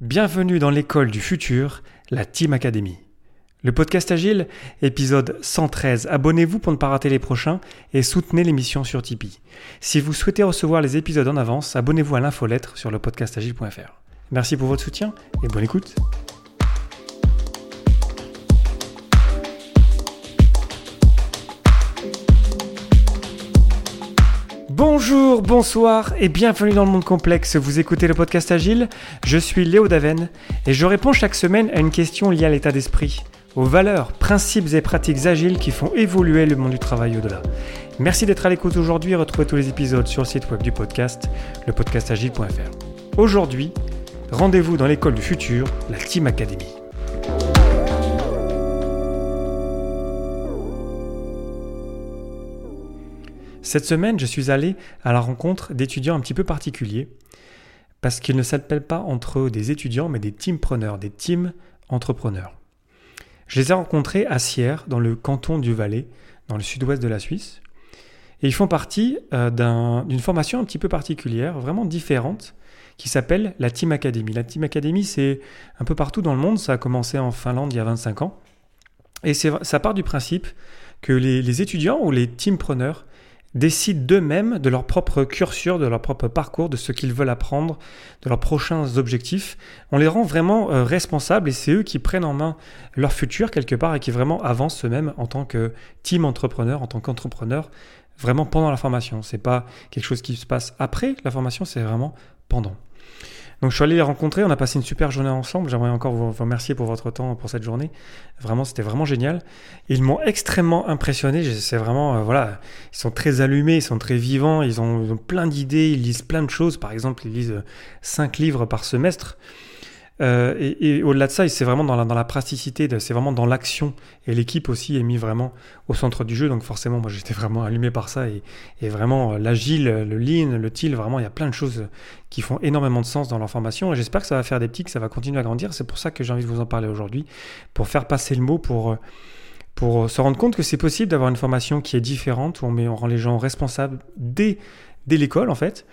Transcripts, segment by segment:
Bienvenue dans l'école du futur, la Team Academy. Le podcast Agile, épisode 113. Abonnez-vous pour ne pas rater les prochains et soutenez l'émission sur Tipeee. Si vous souhaitez recevoir les épisodes en avance, abonnez-vous à l'infolettre sur le podcastagile.fr. Merci pour votre soutien et bonne écoute. Bonjour, bonsoir et bienvenue dans le monde complexe. Vous écoutez le podcast Agile. Je suis Léo Daven et je réponds chaque semaine à une question liée à l'état d'esprit, aux valeurs, principes et pratiques agiles qui font évoluer le monde du travail au-delà. Merci d'être à l'écoute aujourd'hui et retrouvez tous les épisodes sur le site web du podcast, lepodcastagile.fr. Aujourd'hui, rendez-vous dans l'école du futur, la Team Academy. Cette semaine, je suis allé à la rencontre d'étudiants un petit peu particuliers, parce qu'ils ne s'appellent pas entre eux des étudiants, mais des teampreneurs, des team entrepreneurs. Je les ai rencontrés à Sierre, dans le canton du Valais, dans le sud-ouest de la Suisse. Et ils font partie euh, d'une formation un petit peu particulière, vraiment différente, qui s'appelle la Team Academy. La Team Academy, c'est un peu partout dans le monde. Ça a commencé en Finlande il y a 25 ans. Et ça part du principe que les, les étudiants ou les teampreneurs décident d'eux-mêmes de leur propre curseur, de leur propre parcours, de ce qu'ils veulent apprendre, de leurs prochains objectifs. On les rend vraiment euh, responsables et c'est eux qui prennent en main leur futur quelque part et qui vraiment avancent eux-mêmes en tant que team entrepreneur, en tant qu'entrepreneur, vraiment pendant la formation. C'est pas quelque chose qui se passe après la formation, c'est vraiment pendant. Donc je suis allé les rencontrer, on a passé une super journée ensemble. J'aimerais encore vous, remercier pour votre temps pour cette journée. Vraiment, c'était vraiment génial. Ils m'ont extrêmement impressionné. C'est vraiment, euh, voilà, ils sont très allumés, ils sont très vivants, ils ont, plein d'idées, ils lisent plein de choses. Par exemple, ils lisent 5 livres par semestre. Euh, et, au-delà de ça, c'est vraiment dans la, dans praticité, c'est vraiment dans l'action. Et l'équipe aussi est mis vraiment au centre du jeu. Donc forcément, moi j'étais vraiment allumé par ça. Et, et vraiment, euh, l'agile, le lean, le teal, vraiment, il y a plein de choses qui font énormément de sens dans leur formation. Et j'espère que ça va faire des petits, que ça va continuer à grandir. C'est pour ça que j'ai envie de vous en parler aujourd'hui, pour faire passer le mot, pour, pour se rendre compte que c'est possible d'avoir une formation qui est différente, où on, met, on rend les gens responsables dès, dès l'école en fait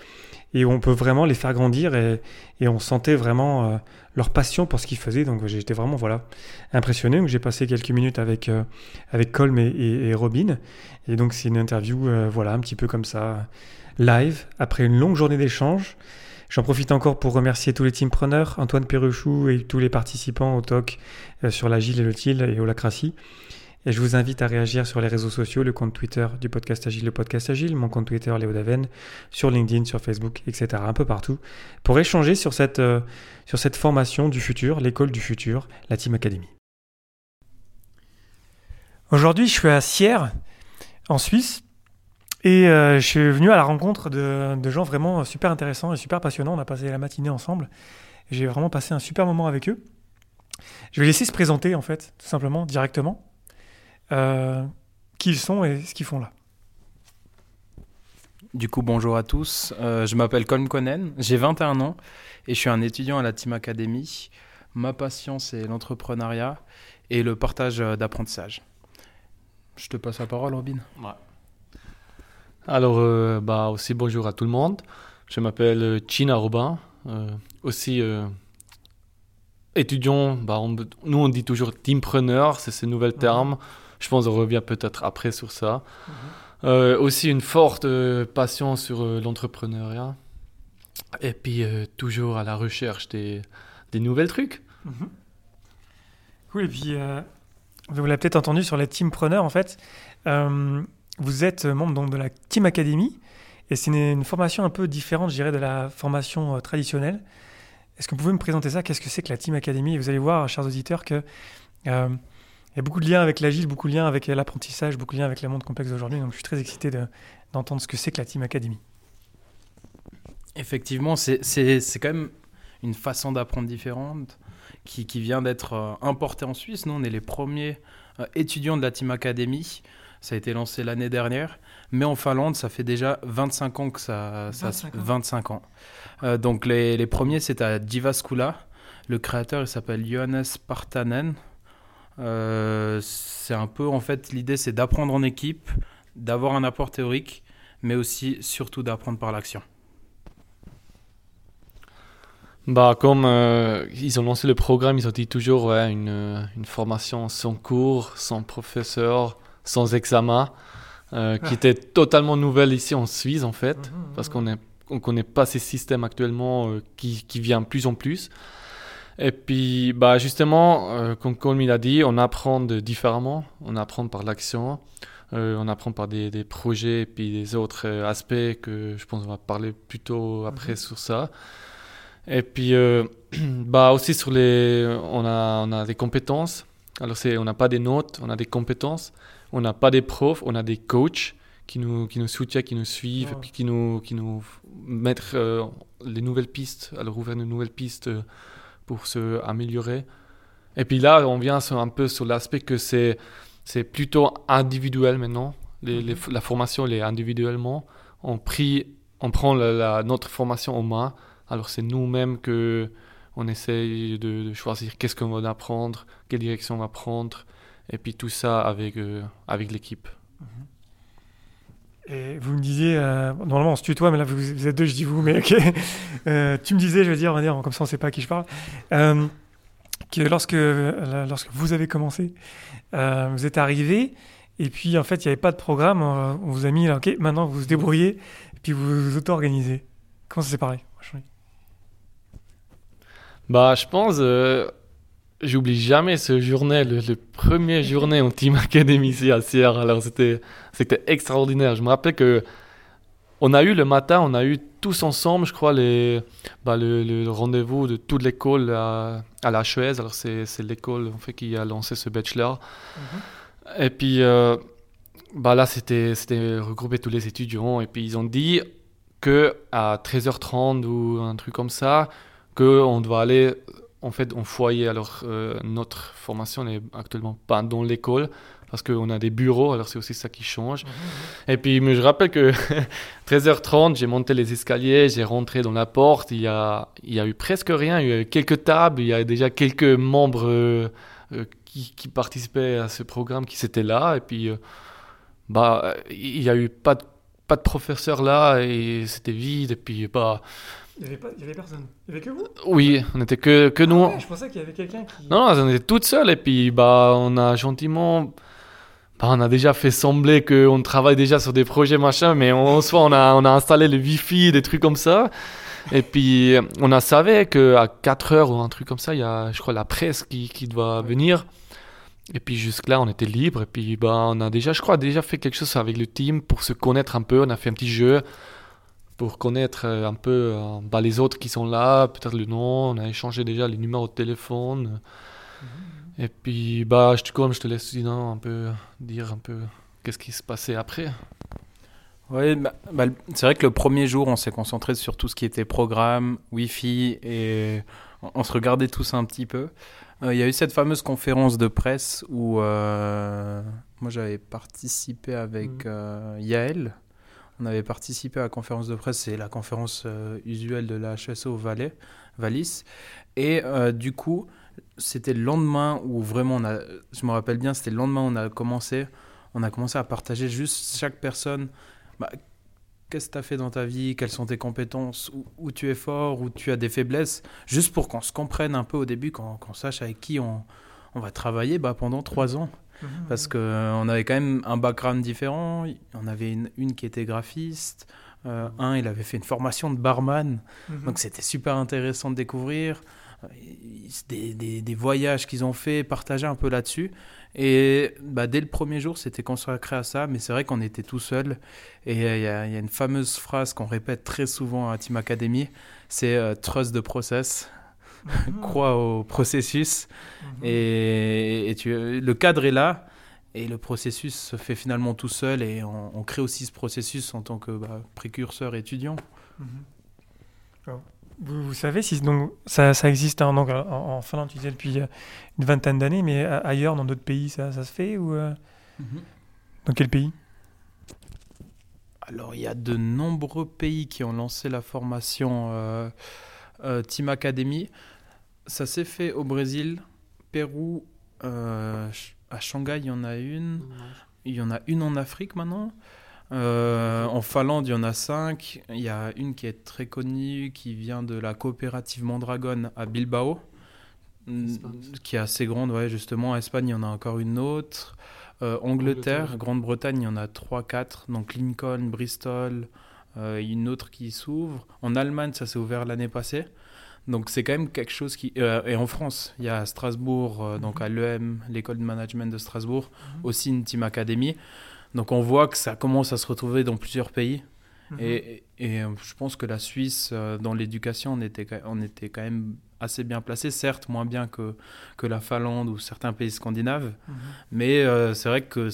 et on peut vraiment les faire grandir et, on sentait vraiment euh, leur passion pour ce qu'ils faisaient. Donc j'étais vraiment voilà impressionné. Donc j'ai passé quelques minutes avec euh, avec Colm et, Robin et donc c'est une interview euh, voilà un petit peu comme ça live après une longue journée d'échange. J'en profite encore pour remercier tous les teampreneurs, Antoine Perruchou et tous les participants au talk sur l'agile et le TIL et au lacratie. Et je vous invite à réagir sur les réseaux sociaux, le compte Twitter du podcast Agile, le podcast Agile, mon compte Twitter Léo Daven, sur LinkedIn, sur Facebook, etc. Un peu partout, pour échanger sur cette, euh, sur cette formation du futur, l'école du futur, la Team Academy. Aujourd'hui, je suis à Sierre, en Suisse, et euh, je suis venu à la rencontre de, de, gens vraiment super intéressants et super passionnants. On a passé la matinée ensemble. J'ai vraiment passé un super moment avec eux. Je vais laisser se présenter, en fait, tout simplement, directement. Euh, qui ils sont et ce qu'ils font là. Du coup, bonjour à tous. Euh, je m'appelle Colm Conen, j'ai 21 ans et je suis un étudiant à la Team Academy. Ma passion, c'est l'entrepreneuriat et le partage euh, d'apprentissage. Je te passe la parole, Robin. Alors, bah, aussi bonjour à tout le monde. Je m'appelle China Robin, aussi étudiant. Bah, nous, on dit toujours teampreneur, c'est ce nouvel terme. Je pense qu'on revient peut-être après sur ça. Mhm. Euh, aussi une forte euh, passion sur euh, l'entrepreneuriat. Et puis toujours à la recherche des, des nouvelles trucs. Mhm. Oui, et puis vous l'avez peut-être entendu sur les teampreneurs en fait. vous êtes membre donc, de la Team Academy. Et c'est une, formation un peu différente, je dirais, de la formation traditionnelle. Est-ce que vous pouvez me présenter ça? Qu'est-ce que c'est que la Team Academy? Vous allez voir, chers auditeurs, que il y a beaucoup de liens avec l'agile, beaucoup de liens avec l'apprentissage, beaucoup de liens avec le monde complexe d'aujourd'hui. Donc je suis très excité d'entendre ce que c'est que la Team Academy. Effectivement, c'est quand même une façon d'apprendre différente qui, qui vient d'être euh, importée en Suisse. Nous, on est les premiers euh, étudiants de la Team Academy. Ça a été lancé l'année dernière. Mais en Finlande, ça fait déjà 25 ans que ça... 25 ça, ans. 25 ans. Euh, donc les, les premiers, c'est à Jyväskylä. Le créateur, il s'appelle Johannes Partanen. Euh, c'est un peu, en fait, l'idée, c'est d'apprendre en équipe, d'avoir un apport théorique, mais aussi, surtout, d'apprendre par l'action. Bah, comme euh, ils ont lancé le programme, ils ont dit toujours ouais, une, euh, une formation sans cours, sans professeur, sans examen, euh, qui Ah. était totalement nouvelle ici en Suisse en fait, Mhm, parce mhm. qu'on est on connaît pas ces systèmes actuellement euh, qui, qui viennent de plus en plus. Et puis, bah justement, euh, comme Colm il a dit, on apprend de différemment, on apprend par l'action, euh, on apprend par des, des projets et puis des autres euh, aspects que je pense qu'on va parler plutôt après Mhm. sur ça. Et puis, euh, bah aussi sur les, on a, on a des compétences. Alors on n'a pas des notes, on a des compétences. On n'a pas des profs, on a des coachs qui nous, qui nous soutiennent, qui nous suivent, et puis qui nous, qui nous mettent les nouvelles pistes, alors ouvrir de nouvelles pistes pour se améliorer. Et puis là, on vient sur, un peu sur l'aspect que c'est, c'est plutôt individuel maintenant. Les, les- la formation, elle est individuellement. On, prie, on prend la- la- notre formation en main. Alors c'est nous-mêmes que on essaye de, de choisir qu'est-ce qu'on va apprendre, quelle direction on va prendre, et puis tout ça avec, euh, avec l'équipe. Et vous me disiez, euh, normalement on se tutoie, mais là vous, êtes deux, je dis vous, mais ok. Euh, tu me disais, je veux dire, on va dire, comme ça on sait pas à qui je parle, euh, que lorsque, lorsque vous avez commencé, vous êtes arrivé, et puis en fait il n'y avait pas de programme, on, vous a mis là, ok, maintenant vous vous débrouillez, puis vous vous auto-organisez. Comment ça c'est pareil Bah, je pense, j'oublie jamais ce journée, le, le premier journée en Team Academy ici à Sierre. Alors, c'était, c'était extraordinaire. Je me rappelle que on a eu le matin, on a eu tous ensemble, je crois, les, bah, le, le rendez-vous de toute l'école à, à la HES. Alors, c'est, c'est l'école en fait, qui a lancé ce bachelor. Et puis, euh, bah là, c'était, c'était regrouper tous les étudiants. Et puis, ils ont dit que à 13h30 ou un truc comme ça, qu'on doit aller en fait en foyer. Alors, euh, notre formation n'est actuellement pas dans l'école parce qu'on a des bureaux, alors c'est aussi ça qui change. Et puis, mais je rappelle que 13h30, j'ai monté les escaliers, j'ai rentré dans la porte, il y a, il y a eu presque rien, il y a eu quelques tables, il y a déjà quelques membres euh, euh, qui, qui participaient à ce programme qui étaient là, et puis euh, bah, il y a eu pas de, pas de professeur là, et c'était vide, et puis bah, Il n'y avait, pas- avait personne. Il n'y avait que vous oui, on était que, que nous. Ah ouais, Je pensais qu'il y avait quelqu'un qui. Non, non, on était toutes seules et puis bah on a gentiment bah, on a déjà fait sembler qu'on travaille déjà sur des projets machin mais en soi on a on a installé le wifi des trucs comme ça et puis on a savait que à 4 heures ou un truc comme ça il y a je crois la presse qui, qui doit venir et puis jusque là on était libre et puis bah on a déjà je crois déjà fait quelque chose avec le team pour se connaître un peu on a fait un petit jeu pour connaître euh, un peu euh, bah, les autres qui sont là, peut-être le nom, on a échangé déjà les numéros de téléphone. Et puis, bah, je te, comme je te laisse sinon un peu dire un peu qu'est-ce qui se passait après. Oui, bah, bah, c'est vrai que le premier jour, on s'est concentré sur tout ce qui était programme, Wi-Fi, et on, on se regardait tous un petit peu. Euh, Il y a eu cette fameuse conférence de presse où euh, moi j'avais participé avec Mhm. euh, Yael. On avait participé à la conférence de presse, c'est la conférence euh, usuelle de la HSO Valais, Valis. Et euh, du coup, c'était le lendemain où vraiment, on a, je me rappelle bien, c'était le lendemain où on a commencé, on a commencé à partager juste chaque personne. Bah, Qu'est-ce que tu as fait dans ta vie Quelles sont tes compétences où, tu es fort Où tu as des faiblesses Juste pour qu'on se comprenne un peu au début, qu'on qu'on sache avec qui on, on va travailler bah, pendant trois ans. Mhm. Parce qu'on avait quand même un background différent. On avait une, une qui était graphiste. euh, un, il avait fait une formation de barman. Mhm. Donc c'était super intéressant de découvrir. Euh, Des, des- des voyages qu'ils ont fait, partager un peu là-dessus. Et bah, dès le premier jour, c'était consacré à ça. Mais c'est vrai qu'on était tout seul. Et euh, il y, a il y a une fameuse phrase qu'on répète très souvent à Team Academy c'est euh, trust the process. Mhm. Crois au processus. Mhm. Et, et tu, le cadre est là. Et le processus se fait finalement tout seul. Et on, on crée aussi ce processus en tant que bah, précurseur étudiant. Mhm. Alors, Vous, vous savez si donc ça, ça existe hein, donc, en, en Finlande, tu disais depuis euh, une vingtaine d'années, mais ailleurs dans d'autres pays ça, ça se fait ou euh, dans quel pays? Alors, il y a de nombreux pays qui ont lancé la formation euh, euh, Team Academy. Ça s'est fait au Brésil, Pérou, euh, à Shanghai, il y en a une. Il y en a une en Afrique maintenant. Euh, en Finlande, il y en a cinq. Il y a une qui est très connue, qui vient de la coopérative Mondragon à Bilbao, qui est assez grande, ouais, justement. En Espagne, il y en a encore une autre. Euh, Angleterre, Angleterre. Grande-Bretagne, il y en a 3-4. Donc Lincoln, Bristol, euh, une autre qui s'ouvre. En Allemagne, ça s'est ouvert l'année passée. Donc c'est quand même quelque chose qui... euh, et en France, il y a à Strasbourg, euh, donc à l'EM, l'école de management de Strasbourg, aussi une Team Academy. Donc on voit que ça commence à se retrouver dans plusieurs pays. Mhm. Et, et, euh, je pense que la Suisse, euh, dans l'éducation, on était, quand- on était quand même assez bien placé, certes moins bien que, que la Finlande ou certains pays scandinaves, Mhm. mais euh, c'est vrai que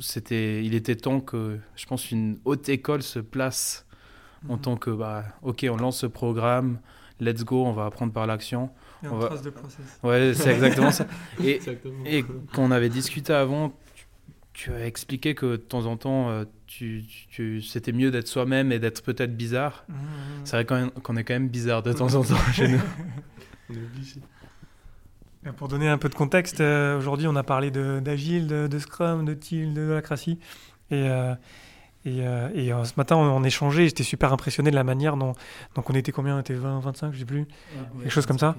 c'était, il était temps que, je pense, une haute école se place en Mhm. tant que, bah, ok, on lance ce programme, let's go, on va apprendre par l'action. On va- trace de process. Ouais, c'est exactement ça. Et, Exactement. et quand on avait discuté avant, tu, tu as expliqué que de temps en temps, euh, tu, tu- c'était mieux d'être soi-même et d'être peut-être bizarre. Mhm. C'est vrai quand même- qu'on est quand même bizarre de temps en temps chez nous. On est obligé. Et Pour donner un peu de contexte, euh, aujourd'hui on a parlé d'Agile, de, de Scrum, de TIL, de Holacracy. Et, euh, et, euh, et, euh, ce matin on, on échangeait, j'étais super impressionné de la manière dont. Donc on était combien? On était 20, 25, je sais plus. Quelque chose comme ça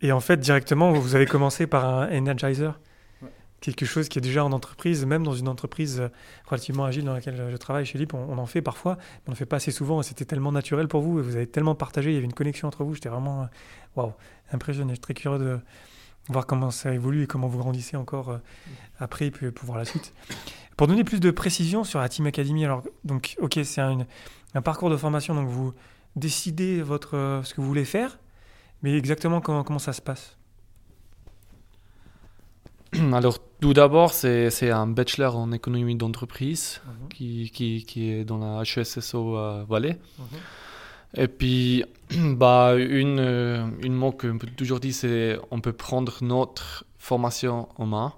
Et en fait, directement, vous avez commencé par un Energizer. Ouais. Quelque chose qui est déjà en entreprise, même dans une entreprise euh, relativement agile dans laquelle je travaille chez LIP, on, on en fait parfois, mais on ne le fait pas assez souvent. et C'était tellement naturel pour vous, et vous avez tellement partagé, il y avait une connexion entre vous. J'étais vraiment waouh, impressionné. Je suis très curieux de voir comment ça évolue et comment vous grandissez encore après et puis pour voir la suite. Pour donner plus de précision sur la Team Academy, alors, donc, ok, c'est un, un parcours de formation, donc vous décidez votre, euh, ce que vous voulez faire, mais exactement comment, comment ça se passe? Alors, tout d'abord, c'est c'est un bachelor en économie d'entreprise qui, qui, qui est dans la HESSO à Valais. Et puis, bah, une, euh, une mot qu'on peut toujours dire, c'est on peut prendre notre formation en main.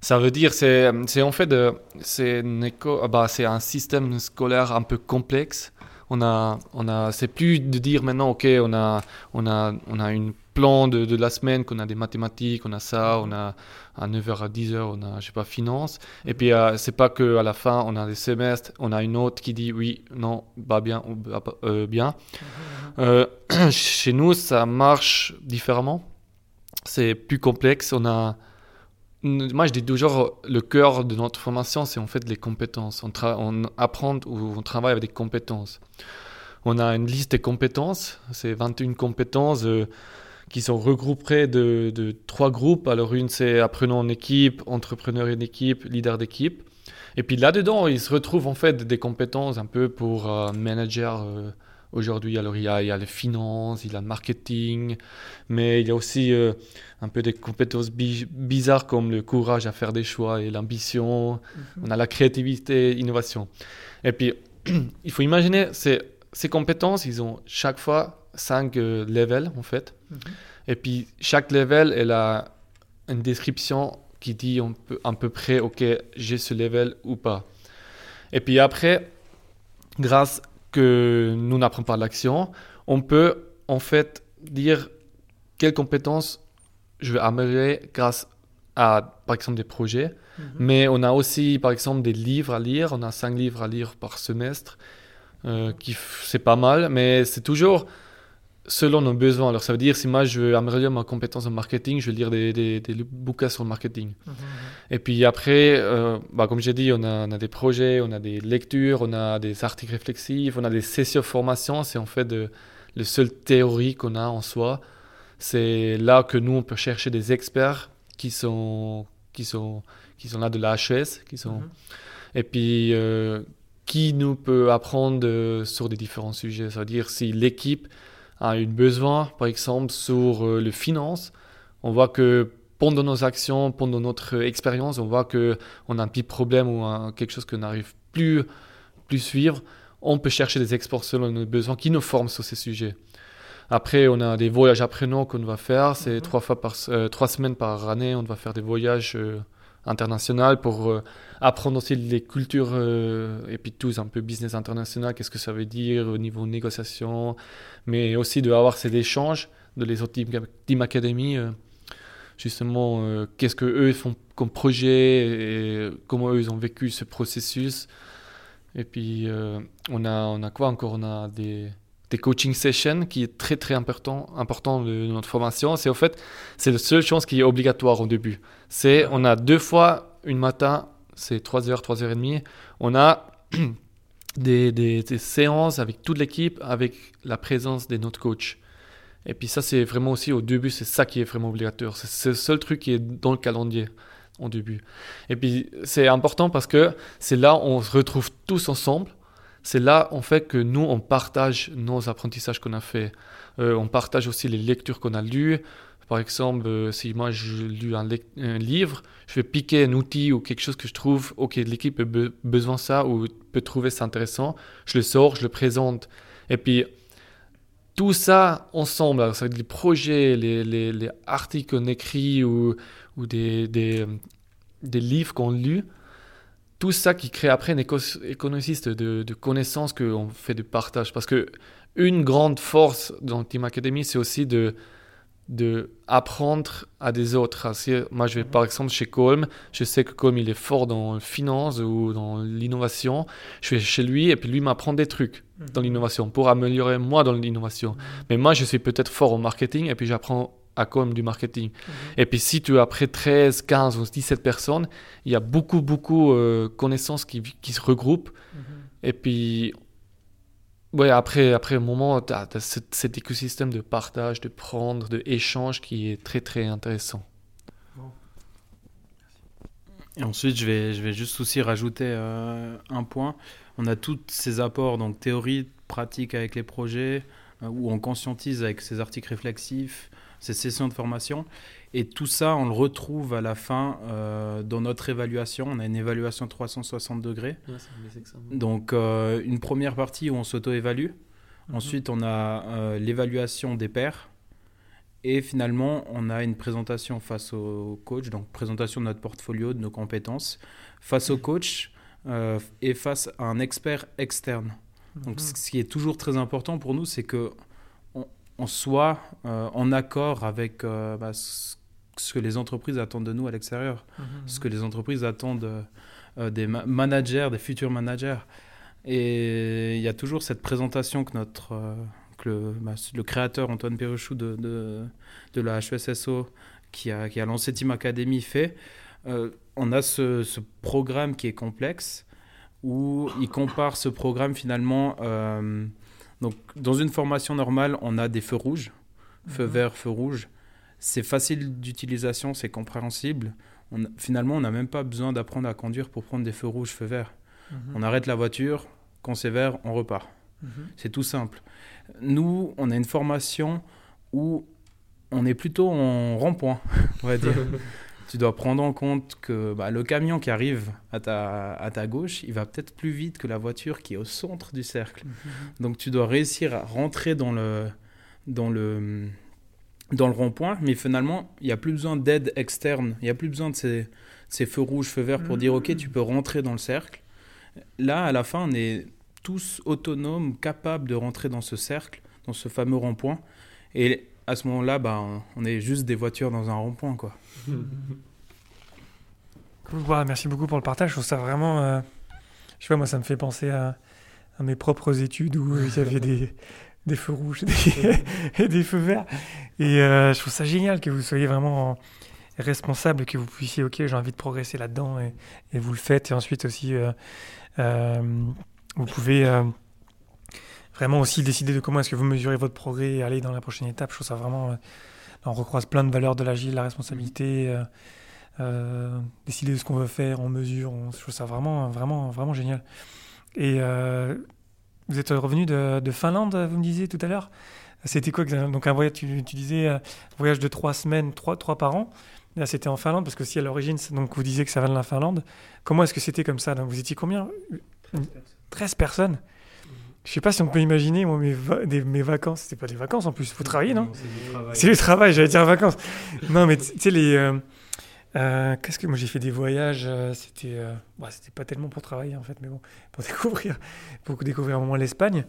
Ça veut dire, c'est c'est en fait, c'est une éco- bah, c'est un système scolaire un peu complexe. On a, on a, c'est plus de dire maintenant, ok, on a, on a, on a une plan de, de la semaine, qu'on a des mathématiques, on a ça, on a à 9h à 10h, on a, je sais pas, finance. Et puis, euh, c'est pas que à la fin, on a des semestres, on a une autre qui dit oui, non, pas bien ou bah, euh, bien. Euh, chez nous, ça marche différemment. C'est plus complexe. On a, moi, je dis toujours, le cœur de notre formation, c'est en fait les compétences. On, apprend ou on travaille avec des compétences. On a une liste des compétences, c'est 21 compétences euh, qui sont regroupées de, trois groupes. Alors, une, c'est apprenant en équipe, entrepreneur en équipe, leader d'équipe. Et puis là-dedans, il se retrouve en fait des compétences un peu pour euh, manager euh, aujourd'hui. Alors, il y, a, il y a les finances, il y a le marketing, mais il y a aussi euh, un peu des compétences bi- bizarres comme le courage à faire des choix et l'ambition. On a la créativité, innovation. Et puis, il faut imaginer, ces, ces compétences, ils ont chaque fois cinq euh, levels en fait. Et puis, chaque level, elle a une description qui dit on peut, à peu près, OK, j'ai ce level ou pas. Et puis après, grâce que nous n'apprenons pas l'action, on peut en fait dire quelles compétences je vais améliorer grâce à, par exemple, des projets. Mais on a aussi, par exemple, des livres à lire. On a cinq livres à lire par semestre, euh, qui c'est pas mal, mais c'est toujours selon nos besoins. Alors ça veut dire, si moi je veux améliorer ma compétence en marketing, je vais lire des, des, des bouquins sur le marketing. Et puis après, euh, bah, comme j'ai dit, on a, on a des projets, on a des lectures, on a des articles réflexifs, on a des sessions de formation. C'est en fait de, le seul théorie qu'on a en soi. C'est là que nous, on peut chercher des experts qui sont, qui sont, qui sont là de la HS, qui sont, et puis euh, qui nous peut apprendre euh, sur des différents sujets. C'est-à-dire si l'équipe a un besoin, par exemple, sur euh, le finance, on voit que pendant nos actions, pendant notre expérience, on voit que on a un petit problème ou un- quelque chose qu'on n'arrive plus plus suivre. On peut chercher des experts selon nos besoins qui nous forment sur ces sujets. Après, on a des voyages apprenants qu'on va faire. C'est Mhm. trois fois par euh, trois semaines par année. On va faire des voyages euh, internationaux pour euh, apprendre aussi les cultures euh, et puis tous un peu business international. Qu'est-ce que ça veut dire au niveau négociation, mais aussi de avoir ces échanges de les autres team, team academy. euh, justement, qu'est-ce que eux font comme projet et comment eux ils ont vécu ce processus. Et puis, on, a, on a quoi encore? On a des, des coaching sessions qui est très très important, important de notre formation. C'est en fait, c'est la seule chose qui est obligatoire au début. C'est, on a deux fois une matin, c'est 3h, 3h30. On a des, des, des séances avec toute l'équipe, avec la présence de notre coach. Et puis ça, c'est vraiment aussi au début, c'est ça qui est vraiment obligatoire. C'est le seul truc qui est dans le calendrier au début. Et puis c'est important parce que c'est là où on se retrouve tous ensemble. C'est là en fait que nous, on partage nos apprentissages qu'on a fait. Euh, on partage aussi les lectures qu'on a lues. Par exemple, euh, si moi je lis un, livre, je vais piquer un outil ou quelque chose que je trouve, ok, l'équipe a be besoin de ça ou peut trouver ça intéressant, je le sors, je le présente. Et puis tout ça ensemble, alors ça va être les projets, les, les, les articles qu'on écrit ou, des, des livres qu'on lit, tout ça qui crée après un économiste de, de connaissances qu'on fait du partage. Parce que une grande force dans Team Academy, c'est aussi de, de apprendre à des autres. Si, moi, je vais par exemple chez Colm, je sais que Colm il est fort dans la finance ou dans l'innovation. Je vais chez lui et puis lui m'apprend des trucs dans l'innovation pour améliorer moi dans l'innovation. Mais moi, je suis peut-être fort au marketing et puis j'apprends à Colm du marketing. Et puis si tu as après 13, 15 ou 17 personnes, il y a beaucoup, beaucoup de euh, connaissances qui, qui, se regroupent. Et puis Ouais, après, après un moment, tu as, as cet, cet, écosystème de partage, de prendre, de échange qui est très très intéressant. Et ensuite, je vais, je vais juste aussi rajouter euh, un point. On a tous ces apports, donc théorie, pratique avec les projets, euh, où on conscientise avec ces articles réflexifs, ces sessions de formation. Et tout ça, on le retrouve à la fin euh, dans notre évaluation. On a une évaluation 360 degrés. Ouais, Donc, euh, une première partie où on s'auto-évalue. -hmm. Ensuite, on a euh, l'évaluation des pairs. Et finalement, on a une présentation face au coach, donc présentation de notre portfolio, de nos compétences, face au coach euh, et face à un expert externe. Donc, ce qui est toujours très important pour nous, c'est que on, soit euh, en accord avec euh, bah, ce que les entreprises attendent de nous à l'extérieur, mmh, ce que les entreprises attendent euh, des ma managers, des futurs managers. Et il y a toujours cette présentation que notre que le, bah, le, créateur Antoine Perruchou de, de, de, la HESSO qui a, qui a lancé Team Academy fait. Euh, on a ce, ce, programme qui est complexe où il compare ce programme finalement. Euh, donc, dans une formation normale, on a des feux rouges, feu mmh. vert, feu rouge. C'est facile d'utilisation, c'est compréhensible. On, finalement, on n'a même pas besoin d'apprendre à conduire pour prendre des feux rouges, feux verts. Mmh. On arrête la voiture, quand c'est vert, on repart. Mmh. C'est tout simple. Nous, on a une formation où on est plutôt en rond-point, on va dire. tu dois prendre en compte que bah, le camion qui arrive à ta, à ta gauche, il va peut-être plus vite que la voiture qui est au centre du cercle. Mmh. Donc tu dois réussir à rentrer dans le, dans le, dans le rond-point, mais finalement, il n'y a plus besoin d'aide externe, il n'y a plus besoin de ces, ces, feux rouges, feux verts pour mmh. dire, OK, tu peux rentrer dans le cercle. Là, à la fin, on est tous autonomes, capables de rentrer dans ce cercle, dans ce fameux rond-point. Et à ce moment-là, bah, on est juste des voitures dans un rond-point, quoi. Cool. Wow, merci beaucoup pour le partage. Je trouve ça vraiment. Euh, je sais pas, moi, ça me fait penser à, mes propres études où il y avait des, feux rouges et des feux verts. Et euh, je trouve ça génial que vous soyez vraiment responsable, que vous puissiez, ok, j'ai envie de progresser là-dedans et, et, vous le faites. Et ensuite aussi, euh, euh, vous pouvez vraiment aussi décider de comment est-ce que vous mesurez votre progrès et aller dans la prochaine étape. Je trouve ça vraiment on recroise plein de valeurs de l'agile, la responsabilité, euh, euh, décider de ce qu'on veut faire, on mesure. Je trouve ça vraiment, vraiment, vraiment génial. Et euh, vous êtes revenu de, de, Finlande, vous me disiez tout à l'heure. C'était quoi Donc un voyage, tu, disais, voyage de trois semaines, trois, trois par an. Là, c'était en Finlande, parce que si à l'origine, donc vous disiez que ça vient de la Finlande. Comment est-ce que c'était comme ça? Vous étiez combien? 13 personnes. 13 personnes je sais pas si on peut imaginer, moi, mes, va des, mes vacances, c'est pas des vacances en plus, faut travailler, non, C'est le travail, j'allais dire vacances. non, mais tu sais, les. Euh, euh, Qu'est-ce que moi j'ai fait des voyages, euh, c'était euh, bah, c'était pas tellement pour travailler en fait, mais bon, pour découvrir, pour découvrir un moment l'Espagne.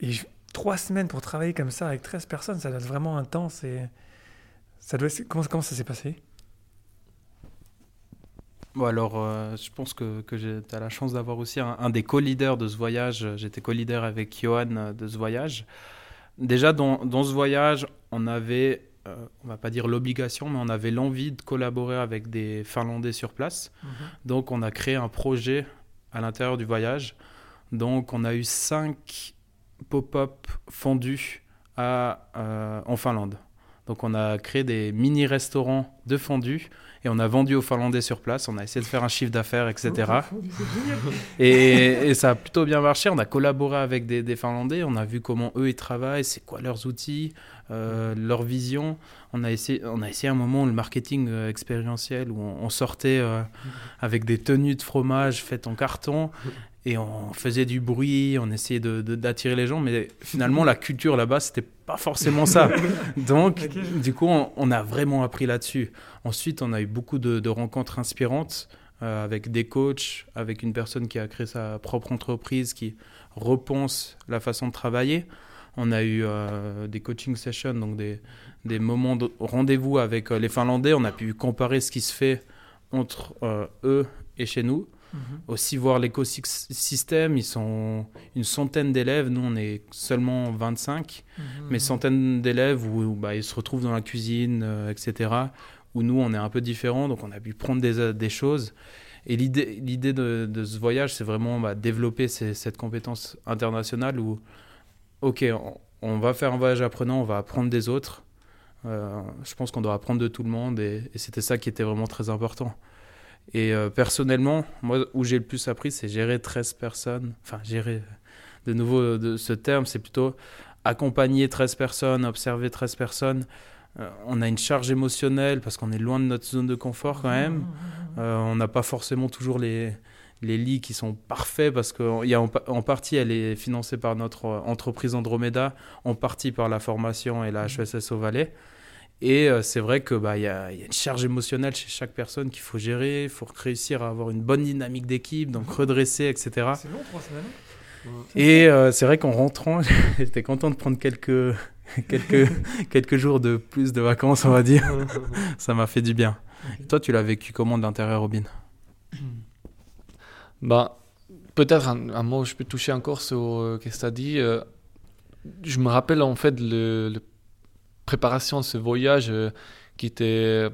Et je, trois semaines pour travailler comme ça avec 13 personnes, ça doit être vraiment intense. Et ça doit, comment, comment ça s'est passé? Bon, alors, euh, je pense que, que tu as la chance d'avoir aussi un, un des co-leaders de ce voyage. J'étais co-leader avec Johan euh, de ce voyage. Déjà, dans, dans ce voyage, on avait, euh, on va pas dire l'obligation, mais on avait l'envie de collaborer avec des Finlandais sur place. Donc, on a créé un projet à l'intérieur du voyage. Donc, on a eu cinq pop-up fondus à, euh, en Finlande. Donc, on a créé des mini-restaurants de fondus et on a vendu aux Finlandais sur place. On a essayé de faire un chiffre d'affaires, etc. Et, et ça a plutôt bien marché. On a collaboré avec des, des Finlandais. On a vu comment eux ils travaillent, c'est quoi leurs outils, euh, leur vision. On a essayé, on a essayé un moment le marketing euh, expérientiel où on, on sortait euh, avec des tenues de fromage faites en carton et on faisait du bruit, on essayait d'attirer les gens, mais finalement la culture là-bas c'était pas forcément ça. Donc du coup on, on a vraiment appris là-dessus. Ensuite on a eu beaucoup de, de rencontres inspirantes euh, avec des coachs, avec une personne qui a créé sa propre entreprise, qui repense la façon de travailler. On a eu euh, des coaching sessions, donc des, des moments de rendez-vous avec euh, les Finlandais. On a pu comparer ce qui se fait entre eux et chez nous. Aussi voir l'écosystème, ils sont une centaine d'élèves, nous on est seulement 25, mais centaines d'élèves où, où, bah, ils se retrouvent dans la cuisine, euh, etc. Où nous on est un peu différents, donc on a pu prendre des, euh, des choses. Et l'idée l'idée de, de ce voyage, c'est vraiment bah, développer ces- cette compétence internationale où, ok, on, on va faire un voyage apprenant, on va apprendre des autres. Euh, je pense qu'on doit apprendre de tout le monde et, et c'était ça qui était vraiment très important. Et euh, personnellement, moi, où j'ai le plus appris, c'est gérer 13 personnes. Enfin, gérer, de nouveau, euh, de ce terme, c'est plutôt accompagner 13 personnes, observer 13 personnes. Euh, on a une charge émotionnelle parce qu'on est loin de notre zone de confort quand même. Euh, on n'a pas forcément toujours les, les lits qui sont parfaits parce qu'en en, en partie, elle est financée par notre euh, entreprise Andromeda, en partie par la formation et la HESS au Valais. Et euh, c'est vrai qu'il bah, y, a, y a une charge émotionnelle chez chaque personne qu'il faut gérer, il faut réussir à avoir une bonne dynamique d'équipe, donc redresser, etc. C'est long, trois semaines. Et euh, c'est vrai qu'en rentrant, j'étais content de prendre quelques, quelques, quelques jours de plus de vacances, on va dire. Ça m'a fait du bien. Ok. Toi, tu l'as vécu comment de l'intérieur, Robin? Bah, peut-être un, un mot, je peux toucher encore sur euh, ce que tu as dit. euh, je me rappelle en fait le, le préparation de ce voyage euh, qui était.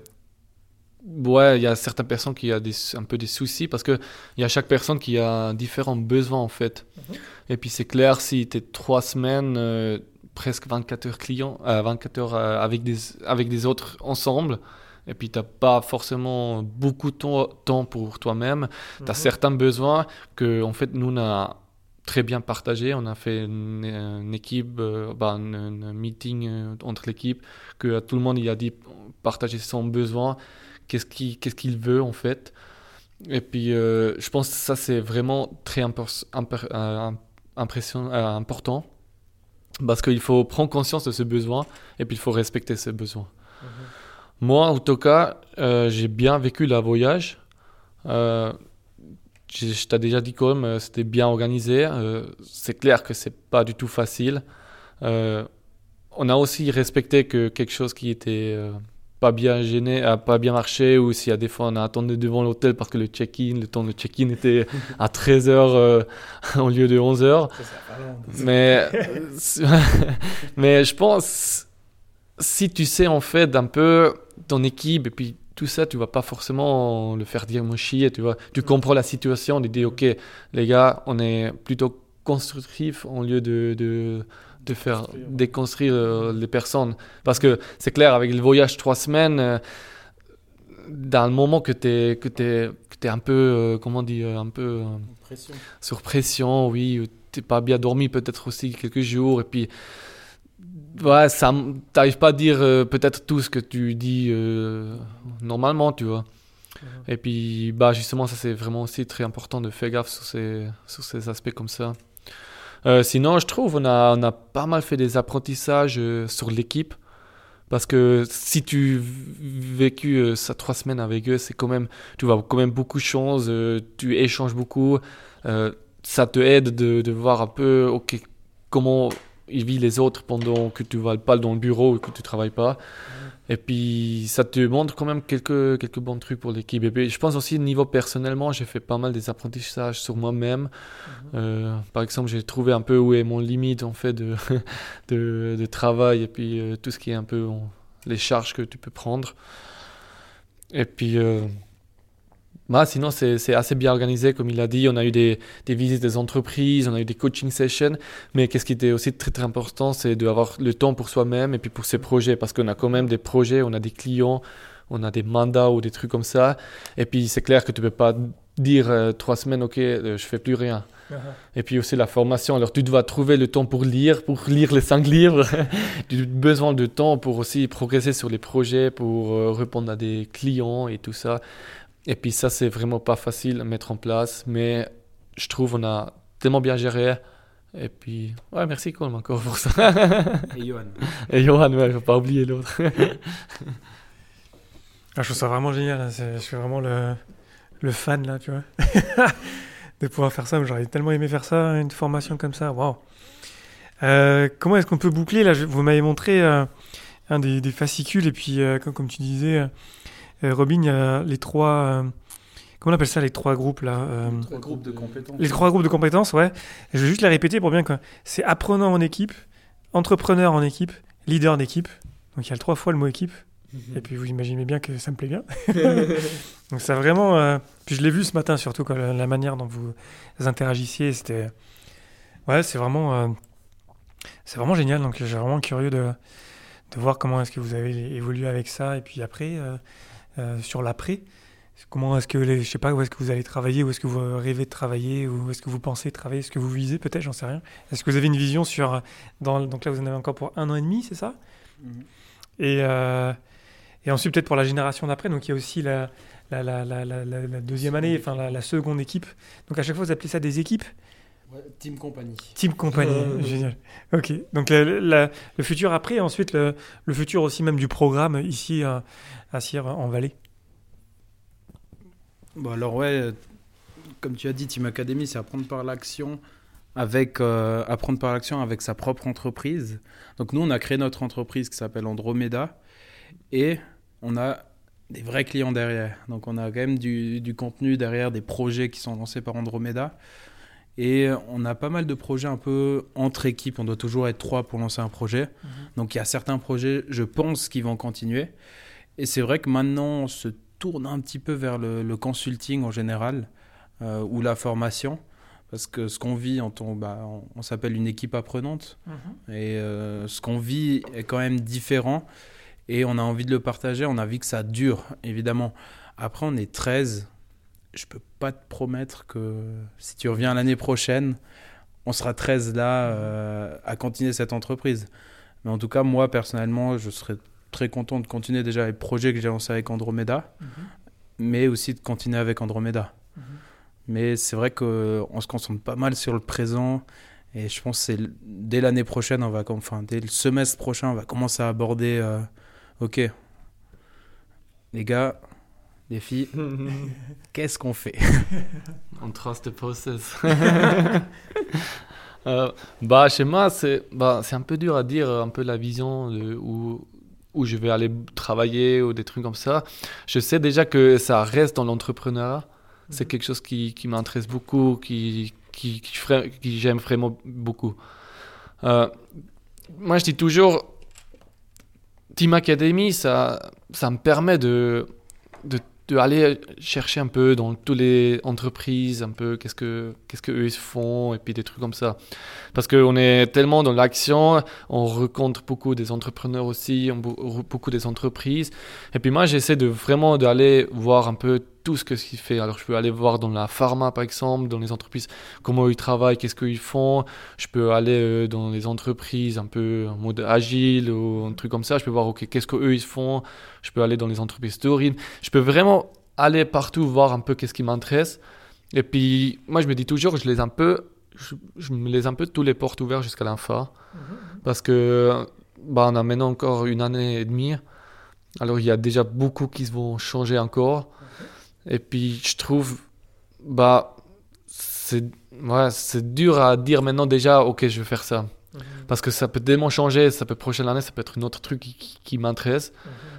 Ouais, il y a certaines personnes qui ont des, un peu des soucis parce qu'il y a chaque personne qui a différents besoins en fait. Mhm. Et puis c'est clair, si tu es trois semaines, euh, presque 24 heures clients, euh, 24 heures euh, avec, des, avec des autres ensemble, et puis tu n'as pas forcément beaucoup de temps- pour toi-même, tu as Mhm. certains besoins que en fait nous on a très bien partagé. On a fait une, une équipe euh, bah, un, un meeting euh, entre l'équipe que tout le monde il a dit partager son besoin qu'est-ce qu'il qu'est-ce qu'il veut en fait. Et puis euh, je pense que ça c'est vraiment très impor- impression- important. Parce qu'il faut prendre conscience de ce besoin et puis il faut respecter ce besoin. Moi, en tout cas, j'ai bien vécu le voyage. Je t'ai déjà dit quand même, euh, c'était bien organisé. Euh, c'est clair que c'est pas du tout facile. Euh, on a aussi respecté que quelque chose qui était pas bien gêné, a pas bien marché, ou s'il y a des fois on a attendu devant l'hôtel parce que le check-in, le temps de check-in était à 13h au lieu de 11h. Mais, mais je pense, si tu sais en fait un peu ton équipe et puis tout ça, tu vas pas forcément le faire dire moi chier, tu vois. Tu comprends la situation, tu dis ok, les gars, on est plutôt constructif au lieu de, de, de faire Construire. déconstruire euh, les personnes. Parce que c'est clair, avec le voyage trois semaines, euh, dans le moment que tu es, que t'es, que t'es un peu, euh, comment dire, un peu... Pression. sur pression, oui, ou t'es pas bien dormi peut-être aussi quelques jours, et puis ouais, ça, t'arrives pas à dire euh, peut-être tout ce que tu dis euh, normalement, tu vois. Et puis bah justement, ça c'est vraiment aussi très important de faire gaffe sur ces, sur ces aspects comme ça. Euh, sinon, je trouve on a, on a pas mal fait des apprentissages sur l'équipe. Parce que si tu vécu ça trois semaines avec eux, c'est quand même, tu vois quand même beaucoup de choses, tu échanges beaucoup, ça te aide de, de voir un peu, ok, comment il vit les autres pendant que tu vas pas dans le bureau que tu travailles pas. Et puis ça te montre quand même quelques, quelques bons trucs pour l'équipe. Et puis je pense aussi niveau personnellement, j'ai fait pas mal des apprentissages sur moi-même. Mhm. Euh, par exemple, j'ai trouvé un peu où est mon limite en fait de, de, de travail et puis euh, tout ce qui est un peu les charges que tu peux prendre. Et puis euh, bah, sinon, c'est assez bien organisé, comme il a dit. On a eu des, des visites des entreprises, on a eu des coaching sessions. Mais qu'est-ce qui était aussi très, très important, c'est d'avoir le temps pour soi-même et puis pour ses projets. Parce qu'on a quand même des projets, on a des clients, on a des mandats ou des trucs comme ça. Et puis, c'est clair que tu peux pas dire euh, trois semaines, OK, euh, je fais plus rien. Et puis aussi la formation. Alors, tu dois trouver le temps pour lire, pour lire les cinq livres. tu as besoin de temps pour aussi progresser sur les projets, pour euh, répondre à des clients et tout ça. Et puis ça, c'est vraiment pas facile à mettre en place, mais je trouve on a tellement bien géré. Et puis, ouais, merci Colm encore pour ça. Et Johan. Et Johan, ouais, faut pas oublier l'autre. Ah, je trouve ça vraiment génial. hein. Je suis vraiment le, le fan là, tu vois. de pouvoir faire ça. J'aurais tellement aimé faire ça, une formation comme ça. Waouh. Euh, comment est-ce qu'on peut boucler là? Je- Vous m'avez montré euh, un des, des fascicules et puis euh, comme, comme tu disais, euh, Robin, il y a les trois. euh, comment on appelle ça les trois groupes là euh, Trois groupes de compétences. Les trois groupes de compétences, ouais. Je vais juste les répéter pour bien quoi. C'est apprenant en équipe, entrepreneur en équipe, leader d'équipe. Donc il y a trois fois le mot équipe. Et puis vous imaginez bien que ça me plaît bien. Donc ça vraiment. euh, Puis je l'ai vu ce matin surtout quoi, la, la manière dont vous interagissiez, c'était. Ouais, c'est vraiment. euh, C'est vraiment génial. Donc j'ai vraiment curieux de, de voir comment est-ce que vous avez évolué avec ça et puis après euh, euh, sur l'après. Comment est-ce que les, je sais pas où est-ce que vous allez travailler, où est-ce que vous rêvez de travailler, où est-ce que vous pensez travailler, est-ce que vous visez peut-être, j'en sais rien. Est-ce que vous avez une vision sur dans, donc là vous en avez encore pour un an et demi, c'est ça? Mhm. et, euh, et ensuite, peut-être pour la génération d'après, donc il y a aussi la, la, deuxième année, enfin la seconde équipe. Donc à chaque fois, vous appelez ça des équipes Ouais, Team Company. Team compagnie. Génial. Ok. Donc la- la- le futur après, et ensuite le, le futur aussi même du programme ici à, à Sierre en Vallée. Bon, alors ouais, euh, comme tu as dit, Team Academy, c'est apprendre par l'action avec euh, apprendre par l'action avec sa propre entreprise. Donc nous, on a créé notre entreprise qui s'appelle Andromeda et on a des vrais clients derrière. Donc on a quand même du, du contenu derrière, des projets qui sont lancés par Andromeda. Et on a pas mal de projets un peu entre équipes. On doit toujours être trois pour lancer un projet. Donc il y a certains projets, je pense, qui vont continuer. Et c'est vrai que maintenant, on se tourne un petit peu vers le, le consulting en général euh, ou la formation. Parce que ce qu'on vit, en tant, bah, on, on s'appelle une équipe apprenante. Et euh, ce qu'on vit est quand même différent. Et on a envie de le partager. On a envie que ça dure, évidemment. Après, on est 13. Je peux pas te promettre que si tu reviens l'année prochaine, on sera 13 là euh, à continuer cette entreprise. Mais en tout cas, moi, personnellement, je serais très content de continuer déjà les projets que j'ai lancés avec Andromeda, mais aussi de continuer avec Andromeda. Mais c'est vrai qu'on se concentre pas mal sur le présent. Et je pense que dès l'année prochaine, on va, enfin, dès le semestre prochain, on va commencer à aborder. euh, ok, les gars, les filles, qu'est-ce qu'on fait? On trust the process. Euh, bah, chez moi, c'est bah, c'est un peu dur à dire, un peu la vision de où, où je vais aller travailler ou des trucs comme ça. Je sais déjà que ça reste dans l'entrepreneuriat. C'est quelque chose qui, qui m'intéresse beaucoup, qui, qui, qui, ferait- qui j'aime vraiment beaucoup. Euh, moi, je dis toujours, Team Academy, ça, ça me permet de, de, de aller chercher un peu dans toutes les entreprises, un peu qu'est-ce que qu'est-ce que eux ils font et puis des trucs comme ça. Parce qu'on est tellement dans l'action, on rencontre beaucoup des entrepreneurs aussi, beaucoup des entreprises. Et puis moi, j'essaie de vraiment d'aller voir un peu tout ce que ce qu'ils font. Alors, je peux aller voir dans la pharma, par exemple, dans les entreprises, comment ils travaillent, qu'est-ce qu'ils font. Je peux aller euh, dans les entreprises un peu en mode agile ou un truc comme ça. Je peux voir, OK, qu'est-ce qu'eux ils font. Je peux aller dans les entreprises d'origine. Je peux vraiment aller partout voir un peu qu'est-ce qui m'intéresse. Et puis, moi, je me dis toujours, je les un peu, je, je me laisse un peu tous les portes ouvertes jusqu'à la fin. Parce que, bah, on a maintenant encore une année et demie. Alors, il y a déjà beaucoup qui vont changer encore. Et puis, je trouve, bah, c'est, ouais, dur à dire maintenant déjà, ok, je vais faire ça. Parce que ça peut tellement changer, ça peut prochaine année, ça peut être une autre truc qui, qui- qui m'intéresse.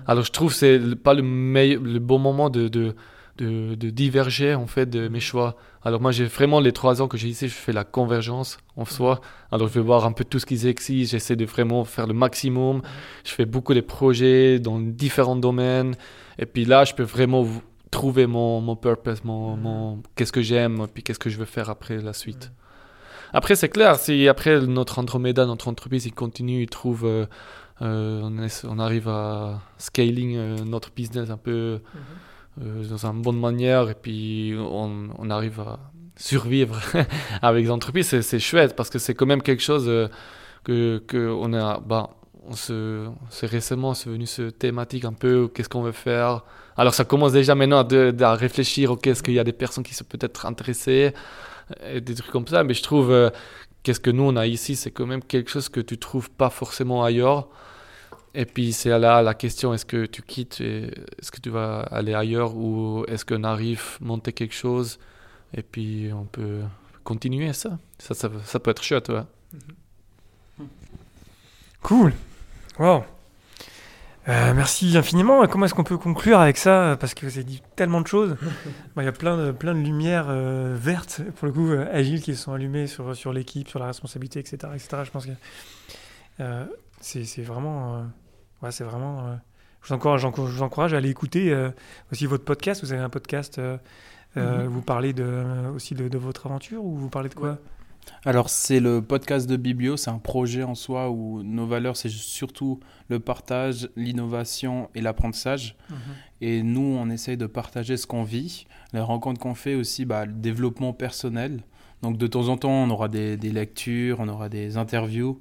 Alors je trouve que c'est pas le, meilleur, le bon moment de, de, de, de diverger en fait de mes choix. Alors moi j'ai vraiment les trois ans que j'ai ici, je fais la convergence en soi. Alors je vais voir un peu tout ce qu'ils exigent, j'essaie de vraiment faire le maximum. Je fais beaucoup de projets dans différents domaines. Et puis là je peux vraiment trouver mon, mon purpose, mon, mon- qu'est-ce que j'aime, puis qu'est-ce que je veux faire après la suite. Après c'est clair, si après notre Andromeda, notre entreprise, il continue, il trouve... euh, euh, on, est- on arrive à scaling euh, notre business un peu euh, dans une bonne manière et puis on, on arrive à survivre avec les entreprises, c'est, chouette parce que c'est quand même quelque chose que, que on a, bah, on se, c'est récemment c'est venu ce thématique un peu qu'est-ce qu'on veut faire. Alors ça commence déjà maintenant à, réfléchir, ok, est-ce qu'il y a des personnes qui sont peut-être intéressées et des trucs comme ça, mais je trouve euh, qu'est-ce que nous on a ici, c'est quand même quelque chose que tu trouves pas forcément ailleurs. Et puis c'est là la question, est-ce que tu quittes, est-ce que tu vas aller ailleurs ou est-ce qu'on arrive à monter quelque chose et puis on peut continuer ça. Ça, ça, ça peut être chouette, ouais. Cool. Wow. Euh, merci infiniment. Comment est-ce qu'on peut conclure avec ça Parce que vous avez dit tellement de choses. Bon, Il y a plein de, plein de lumières euh, vertes, pour le coup, euh, agiles, qui sont allumées sur, sur l'équipe, sur la responsabilité, etc. etc. Je pense que euh, c'est c'est vraiment. euh, ouais, c'est vraiment. euh, je, vous encourage, j'encourage- je vous encourage à aller écouter euh, aussi votre podcast. Vous avez un podcast. euh, euh, Mhm. Vous parlez de, euh, aussi de, de votre aventure ou vous parlez de quoi? Alors, c'est le podcast de Biblio, c'est un projet en soi où nos valeurs, c'est surtout le partage, l'innovation et l'apprentissage. Et nous, on essaye de partager ce qu'on vit, les rencontres qu'on fait aussi, bah, le développement personnel. Donc, de temps en temps, on aura des, des lectures, on aura des interviews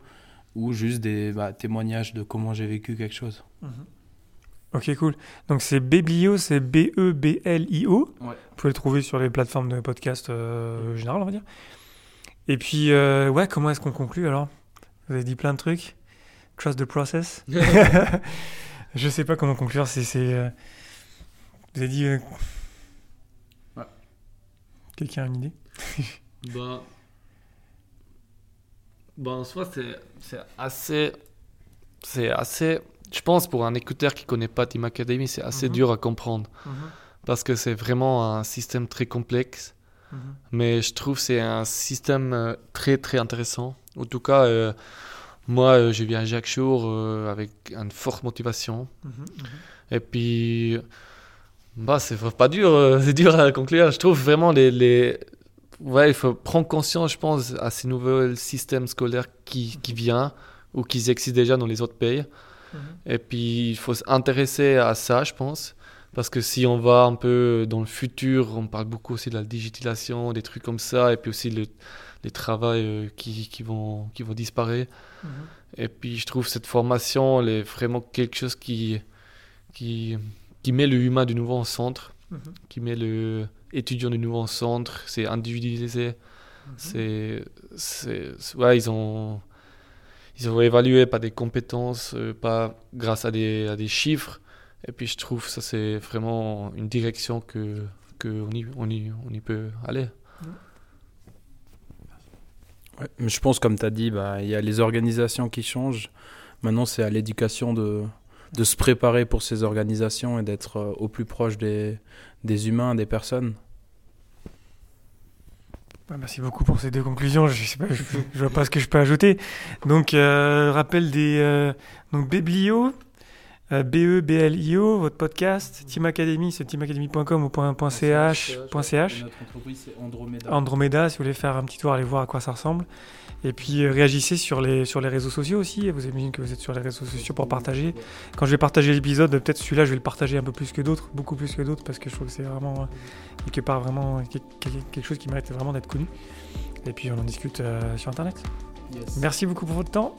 ou juste des bah, témoignages de comment j'ai vécu quelque chose. Ok, cool. Donc c'est Beblio, c'est B-E-B-L-I-O. Ouais. Vous pouvez le trouver sur les plateformes de podcast euh, générales, on va dire. Et puis, euh, ouais, comment est-ce qu'on conclut alors? Vous avez dit plein de trucs. Trust the process. Je sais pas comment conclure. C'est, euh, Vous avez dit. euh, Ouais. Quelqu'un a une idée? Bah, bah en soi, c'est, assez. C'est assez. Je pense pour un écouteur qui connaît pas Team Academy, c'est assez Mhm. dur à comprendre. Parce que c'est vraiment un système très complexe. Mais je trouve que c'est un système euh, très très intéressant. En tout cas, euh, moi, je viens chaque jour euh, avec une forte motivation. Et puis, bah, c'est pas dur, euh, c'est dur à conclure. Je trouve vraiment les, les... Ouais, il faut prendre conscience, je pense, à ces nouveaux systèmes scolaires qui, qui viennent ou qui existent déjà dans les autres pays. Et puis, il faut s'intéresser à ça, je pense. Parce que si on va un peu dans le futur, on parle beaucoup aussi de la digitalisation, des trucs comme ça, et puis aussi le, les travails euh, qui, qui, vont, qui vont disparaître. Et puis, je trouve cette formation, elle est vraiment quelque chose qui, qui, qui met le humain de nouveau en centre, qui met le étudiant de nouveau en centre. C'est individualisé. C'est, c'est, c'est- ouais, ils ont, ils ont évalué par des compétences, euh, pas grâce à des, à des chiffres. Et puis, je trouve ça, c'est vraiment une direction que, que on, y, on, y, on y peut aller. Ouais, mais je pense, comme tu as dit, bah, il y a les organisations qui changent. Maintenant, c'est à l'éducation de, de se préparer pour ces organisations et d'être euh, au plus proche des, des humains, des personnes. Ouais, merci beaucoup pour ces deux conclusions. Je sais pas, je, je vois pas ce que je peux ajouter. Donc, euh, rappel des euh, donc B-E-B-L-I-O, votre podcast, Team Academy, c'est teamacademy.com ou .ch, .ch. Notre entreprise, c'est Andromeda. Andromeda, si vous voulez faire un petit tour, allez voir à quoi ça ressemble. Et puis euh, réagissez sur les, sur les réseaux sociaux aussi. Vous imaginez que vous êtes sur les réseaux sociaux pour partager. Quand je vais partager l'épisode, peut-être celui-là, je vais le partager un peu plus que d'autres, beaucoup plus que d'autres, parce que je trouve que c'est vraiment, euh, quelque part, vraiment euh, quel- quel- quelque chose qui mérite vraiment d'être connu. Et puis on en discute euh, sur Internet. Yes. Merci beaucoup pour votre temps.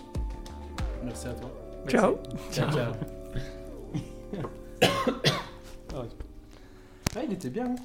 Merci à toi. Ciao. Ciao, ciao. ah, il était bien. hein.